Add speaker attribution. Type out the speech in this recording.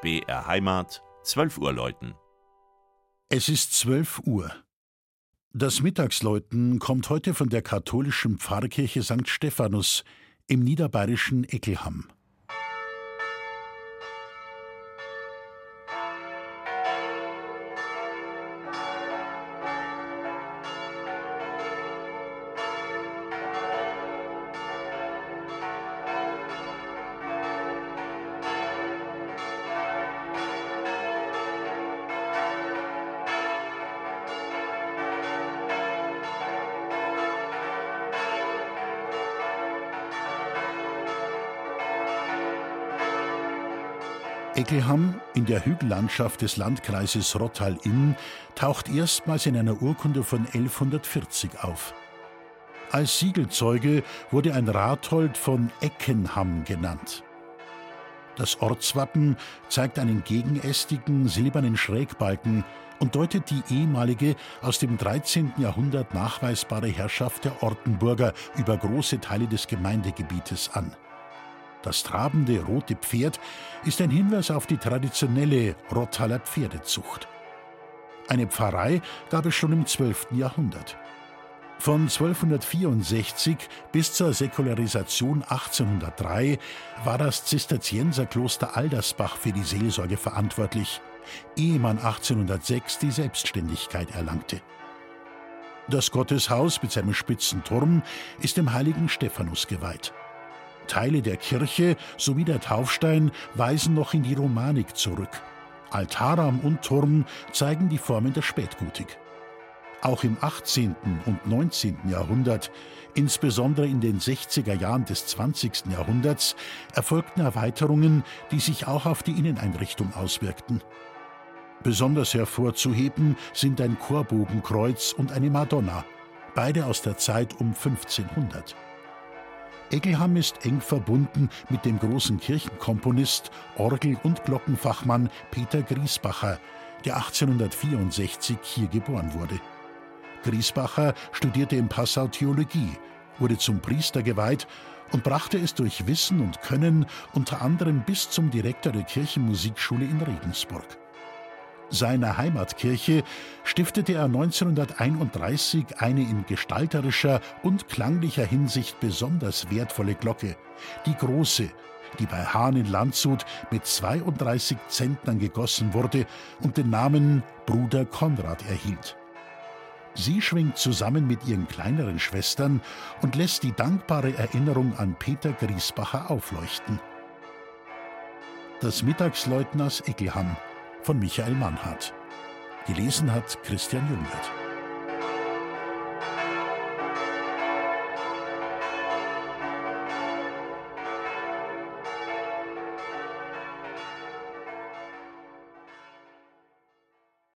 Speaker 1: BR Heimat, 12 Uhr läuten.
Speaker 2: Es ist 12 Uhr. Das Mittagsläuten kommt heute von der katholischen Pfarrkirche St. Stephanus im niederbayerischen Eckelham. Eckelham in der Hügellandschaft des Landkreises Rottal-Inn taucht erstmals in einer Urkunde von 1140 auf. Als Siegelzeuge wurde ein Rathold von Eckenham genannt. Das Ortswappen zeigt einen gegenästigen silbernen Schrägbalken und deutet die ehemalige aus dem 13. Jahrhundert nachweisbare Herrschaft der Ortenburger über große Teile des Gemeindegebietes an. Das trabende rote Pferd ist ein Hinweis auf die traditionelle Rottaler Pferdezucht. Eine Pfarrei gab es schon im 12. Jahrhundert. Von 1264 bis zur Säkularisation 1803 war das Zisterzienserkloster Aldersbach für die Seelsorge verantwortlich, ehe man 1806 die Selbstständigkeit erlangte. Das Gotteshaus mit seinem spitzen Turm ist dem heiligen Stephanus geweiht. Teile der Kirche sowie der Taufstein weisen noch in die Romanik zurück. Altarraum und Turm zeigen die Formen der Spätgotik. Auch im 18. und 19. Jahrhundert, insbesondere in den 60er Jahren des 20. Jahrhunderts, erfolgten Erweiterungen, die sich auch auf die Inneneinrichtung auswirkten. Besonders hervorzuheben sind ein Chorbogenkreuz und eine Madonna, beide aus der Zeit um 1500. Eckelham ist eng verbunden mit dem großen Kirchenkomponist, Orgel- und Glockenfachmann Peter Griesbacher, der 1864 hier geboren wurde. Griesbacher studierte in Passau Theologie, wurde zum Priester geweiht und brachte es durch Wissen und Können unter anderem bis zum Direktor der Kirchenmusikschule in Regensburg. Seiner Heimatkirche stiftete er 1931 eine in gestalterischer und klanglicher Hinsicht besonders wertvolle Glocke, die große, die bei Hahn in Landshut mit 32 Zentnern gegossen wurde und den Namen Bruder Konrad erhielt. Sie schwingt zusammen mit ihren kleineren Schwestern und lässt die dankbare Erinnerung an Peter Griesbacher aufleuchten. Das Mittagsleutners Eckelham von Michael Mannhardt. Gelesen hat Christian Jungwirth.